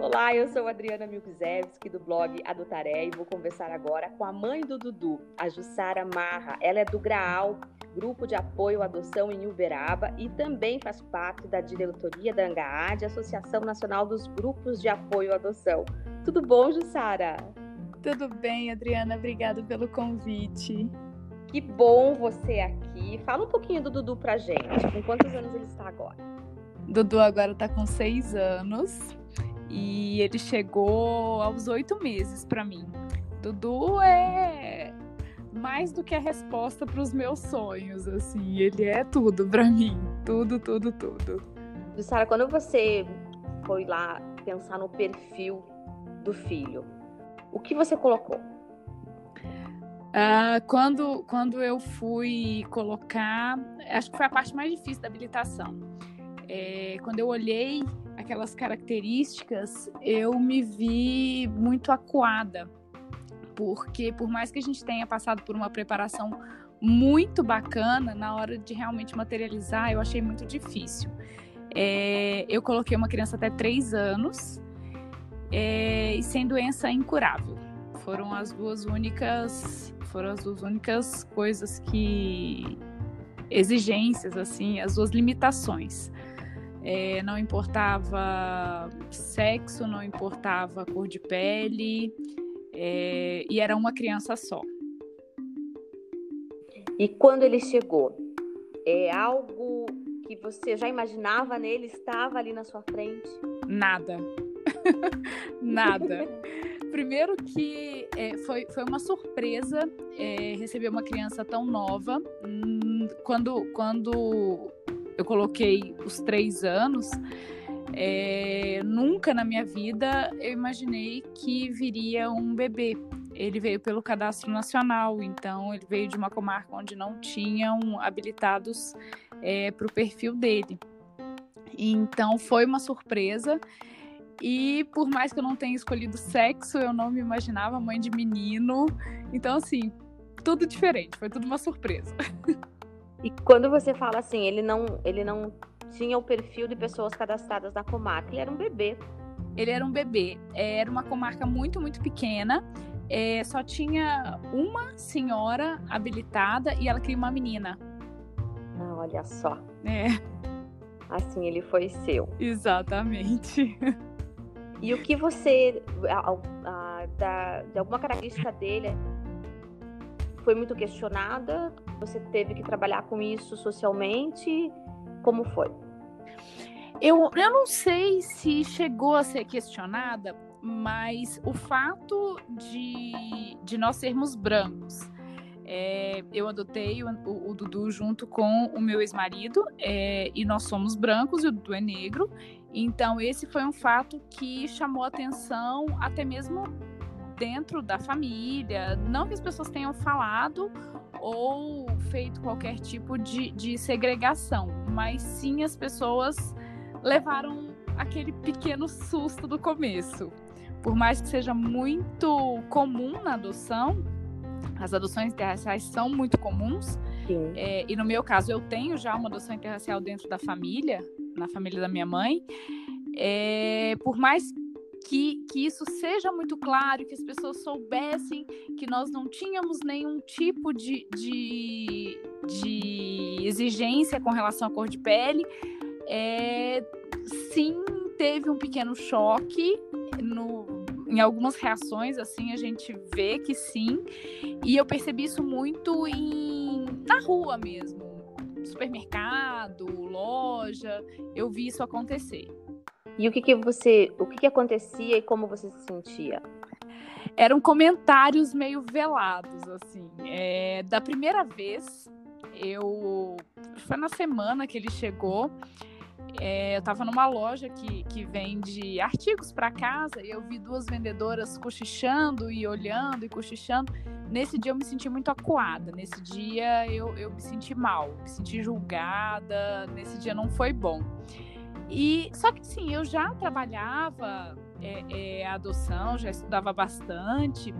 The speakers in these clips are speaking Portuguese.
Olá, eu sou Adriana Milkzewski do blog Adotaré e vou conversar agora com a mãe do Dudu, a Jussara Marra. Ela é do Graal, grupo de apoio à adoção em Uberaba e também faz parte da diretoria da ANGAAD, Associação Nacional dos Grupos de Apoio à Adoção. Tudo bom, Jussara? Tudo bem, Adriana. Obrigada pelo convite. Que bom você aqui. Fala um pouquinho do Dudu pra gente. Com quantos anos ele está agora? Dudu agora está com seis anos e ele chegou aos oito meses para mim. Dudu é mais do que a resposta para os meus sonhos, assim. Ele é tudo para mim, tudo, tudo, tudo. Sara, quando você foi lá pensar no perfil do filho, o que você colocou? Uh, quando, quando eu fui colocar, acho que foi a parte mais difícil da habilitação. É, quando eu olhei aquelas características, eu me vi muito acuada, porque por mais que a gente tenha passado por uma preparação muito bacana, na hora de realmente materializar, eu achei muito difícil. É, eu coloquei uma criança até três anos é, e sem doença incurável. Foram as duas únicas, foram as duas únicas coisas que exigências assim, as duas limitações. É, não importava sexo, não importava cor de pele, é, e era uma criança só. E quando ele chegou, é algo que você já imaginava nele, estava ali na sua frente? Nada. Nada. Primeiro que é, foi, foi uma surpresa é, receber uma criança tão nova. Hum, quando, quando eu coloquei os três anos, é, nunca na minha vida eu imaginei que viria um bebê. Ele veio pelo cadastro nacional, então ele veio de uma comarca onde não tinham habilitados é, para o perfil dele. Então foi uma surpresa. E por mais que eu não tenha escolhido sexo, eu não me imaginava mãe de menino. Então, assim, tudo diferente, foi tudo uma surpresa. E quando você fala assim, ele não, ele não tinha o perfil de pessoas cadastradas na comarca, ele era um bebê. Ele era um bebê. Era uma comarca muito, muito pequena. É, só tinha uma senhora habilitada e ela queria uma menina. Ah, olha só. É. Assim ele foi seu. Exatamente. E o que você. A, a, da, de alguma característica dele foi muito questionada? Você teve que trabalhar com isso socialmente? Como foi? Eu, eu não sei se chegou a ser questionada, mas o fato de, de nós sermos brancos. É, eu adotei o, o, o, Dudu junto com o meu ex-marido é, e nós somos brancos e o Dudu é negro. Então, esse foi um fato que chamou atenção até mesmo dentro da família. Não que as pessoas tenham falado ou feito qualquer tipo de, de segregação, mas sim as pessoas levaram aquele pequeno susto do começo. Por mais que seja muito comum na adoção, as adoções interraciais são muito comuns. É, e no meu caso, eu tenho já uma adoção interracial dentro da família, na família da minha mãe. É, por mais que, que isso seja muito claro, que as pessoas soubessem que nós não tínhamos nenhum tipo de, de, de exigência com relação à cor de pele. É, sim, teve um pequeno choque no, em algumas reações, assim, a gente vê que sim. E eu percebi isso muito em, na rua mesmo. Supermercado, loja, eu vi isso acontecer. E o que, que você, o que, que acontecia e como você se sentia? Eram comentários meio velados, assim. É, da primeira vez, eu foi na semana que ele chegou. É, eu estava numa loja que, que vende artigos para casa e eu vi duas vendedoras cochichando e olhando e cochichando. Nesse dia eu me senti muito acuada. Nesse dia eu, eu me senti mal, me senti julgada. Nesse dia não foi bom. E só que sim, eu já trabalhava é, é, adoção, já estudava bastante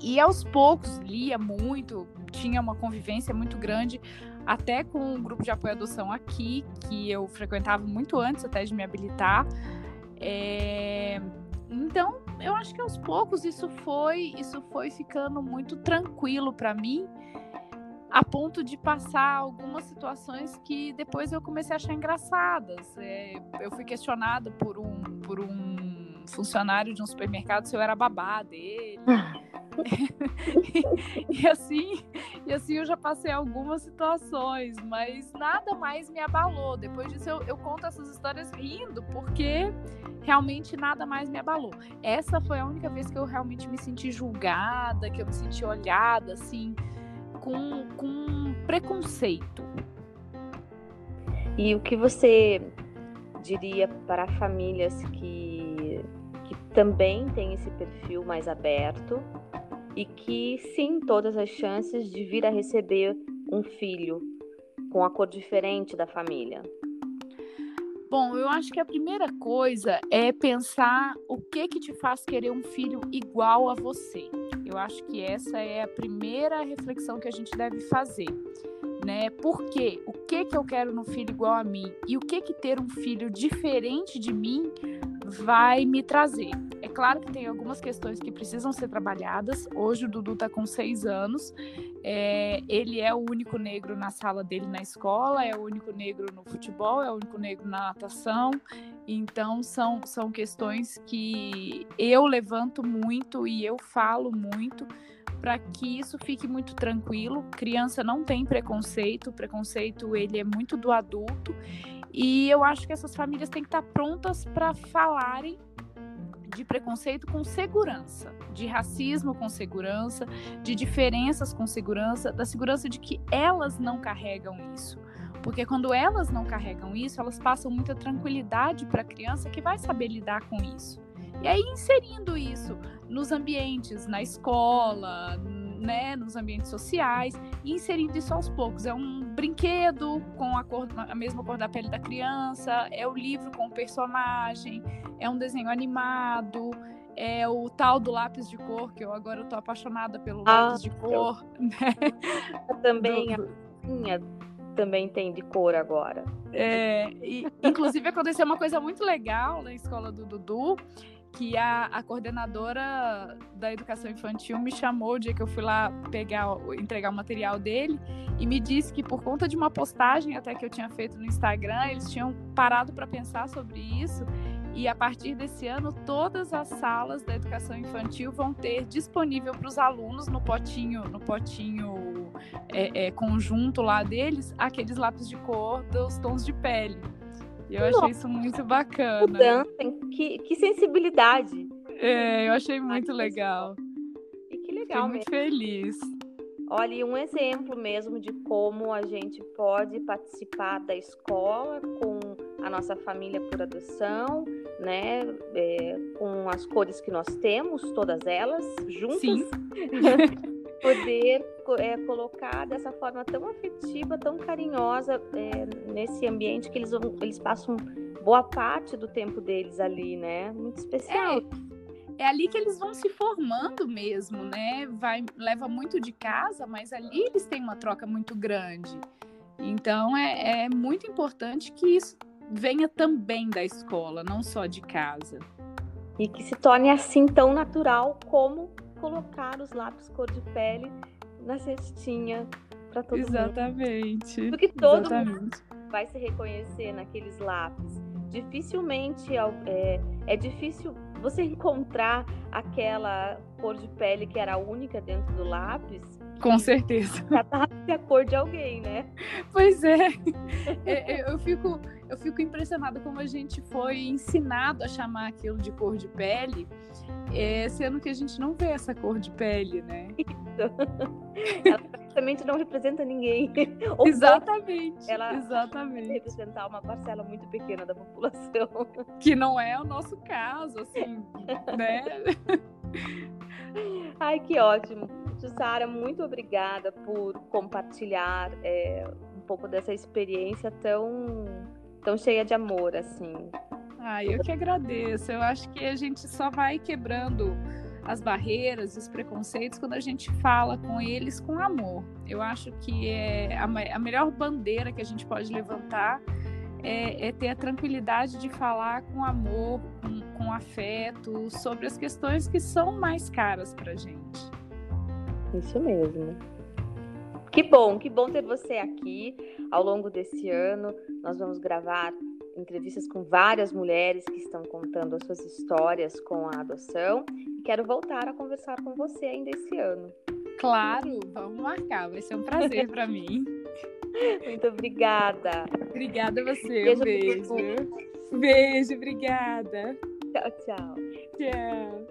e aos poucos lia muito, tinha uma convivência muito grande até com um grupo de apoio à adoção aqui, que eu frequentava muito antes até de me habilitar. É... Então, eu acho que aos poucos isso foi, isso foi ficando muito tranquilo para mim, a ponto de passar algumas situações que depois eu comecei a achar engraçadas. É, eu fui questionada por um, por um funcionário de um supermercado se eu era babá dele. e, assim, e assim eu já passei algumas situações, mas nada mais me abalou. Depois disso eu, eu conto essas histórias rindo, porque realmente nada mais me abalou. Essa foi a única vez que eu realmente me senti julgada, que eu me senti olhada, assim, com, com preconceito. E o que você diria para famílias que, que também têm esse perfil mais aberto e que sim, todas as chances de vir a receber um filho com a cor diferente da família? Bom, eu acho que a primeira coisa é pensar o que que te faz querer um filho igual a você. Eu acho que essa é a primeira reflexão que a gente deve fazer, né? Por quê? O que que eu quero no filho igual a mim e o que que ter um filho diferente de mim vai me trazer? Claro que tem algumas questões que precisam ser trabalhadas. Hoje o Dudu está com seis anos. É, ele é o único negro na sala dele na escola, é o único negro no futebol, é o único negro na natação. Então são, são questões que eu levanto muito e eu falo muito para que isso fique muito tranquilo. Criança não tem preconceito, o preconceito ele é muito do adulto. E eu acho que essas famílias têm que estar prontas para falarem de preconceito com segurança, de racismo com segurança, de diferenças com segurança, da segurança de que elas não carregam isso. Porque quando elas não carregam isso, elas passam muita tranquilidade para a criança que vai saber lidar com isso. E aí inserindo isso nos ambientes, na escola, né, nos ambientes sociais, e inserindo isso aos poucos. É um brinquedo com a, cor, a mesma cor da pele da criança, é o livro com o personagem, é um desenho animado, é o tal do lápis de cor, que eu agora estou apaixonada pelo ah, lápis de cor. Eu... Né? Também do... a minha também tem de cor agora. É, e, inclusive aconteceu uma coisa muito legal na escola do Dudu, que a, a coordenadora da educação infantil me chamou o dia que eu fui lá pegar, entregar o material dele e me disse que por conta de uma postagem até que eu tinha feito no Instagram, eles tinham parado para pensar sobre isso e a partir desse ano todas as salas da educação infantil vão ter disponível para os alunos no potinho, no potinho é, é, conjunto lá deles, aqueles lápis de cor dos tons de pele. E eu achei isso muito bacana. Mudança, que, que sensibilidade. É, eu achei muito legal. E que legal, Fiquei muito feliz. Olha, um exemplo mesmo de como a gente pode participar da escola com a nossa família por adoção, né? É, com as cores que nós temos, todas elas, juntas. Sim. poder é, colocar dessa forma tão afetiva, tão carinhosa é, nesse ambiente que eles, eles passam boa parte do tempo deles ali, né? Muito especial. É, é ali que eles vão se formando mesmo, né? Vai, leva muito de casa, mas ali eles têm uma troca muito grande. Então é, é muito importante que isso venha também da escola, não só de casa. E que se torne assim tão natural como colocar os lápis cor de pele na cestinha para todo Exatamente. mundo. Porque todo Exatamente. mundo vai se reconhecer naqueles lápis. Dificilmente é, é difícil você encontrar aquela cor de pele que era a única dentro do lápis. Com certeza. Já tá a cor de alguém, né? Pois é. é, é eu fico eu fico impressionada como a gente foi ensinado a chamar aquilo de cor de pele, é, sendo que a gente não vê essa cor de pele, né? Ela praticamente não representa ninguém. Ou exatamente. Ela exatamente. representar uma parcela muito pequena da população. Que não é o nosso caso, assim, né? Ai, que ótimo. Jussara, muito obrigada por compartilhar é, um pouco dessa experiência tão tão cheia de amor, assim. Ah, eu que agradeço. Eu acho que a gente só vai quebrando as barreiras, os preconceitos quando a gente fala com eles com amor. Eu acho que é a, a melhor bandeira que a gente pode levantar é, é, ter a tranquilidade de falar com amor, com, com afeto, sobre as questões que são mais caras para gente. Isso mesmo. Que bom, que bom ter você aqui. Ao longo desse ano, nós vamos gravar entrevistas com várias mulheres que estão contando as suas histórias com a adoção. E quero voltar a conversar com você ainda esse ano. Claro, vamos marcar, vai ser um prazer para mim. Muito obrigada. Obrigada a você, beijo. Um beijo. Beijo, obrigada. Tchau, tchau. Tchau.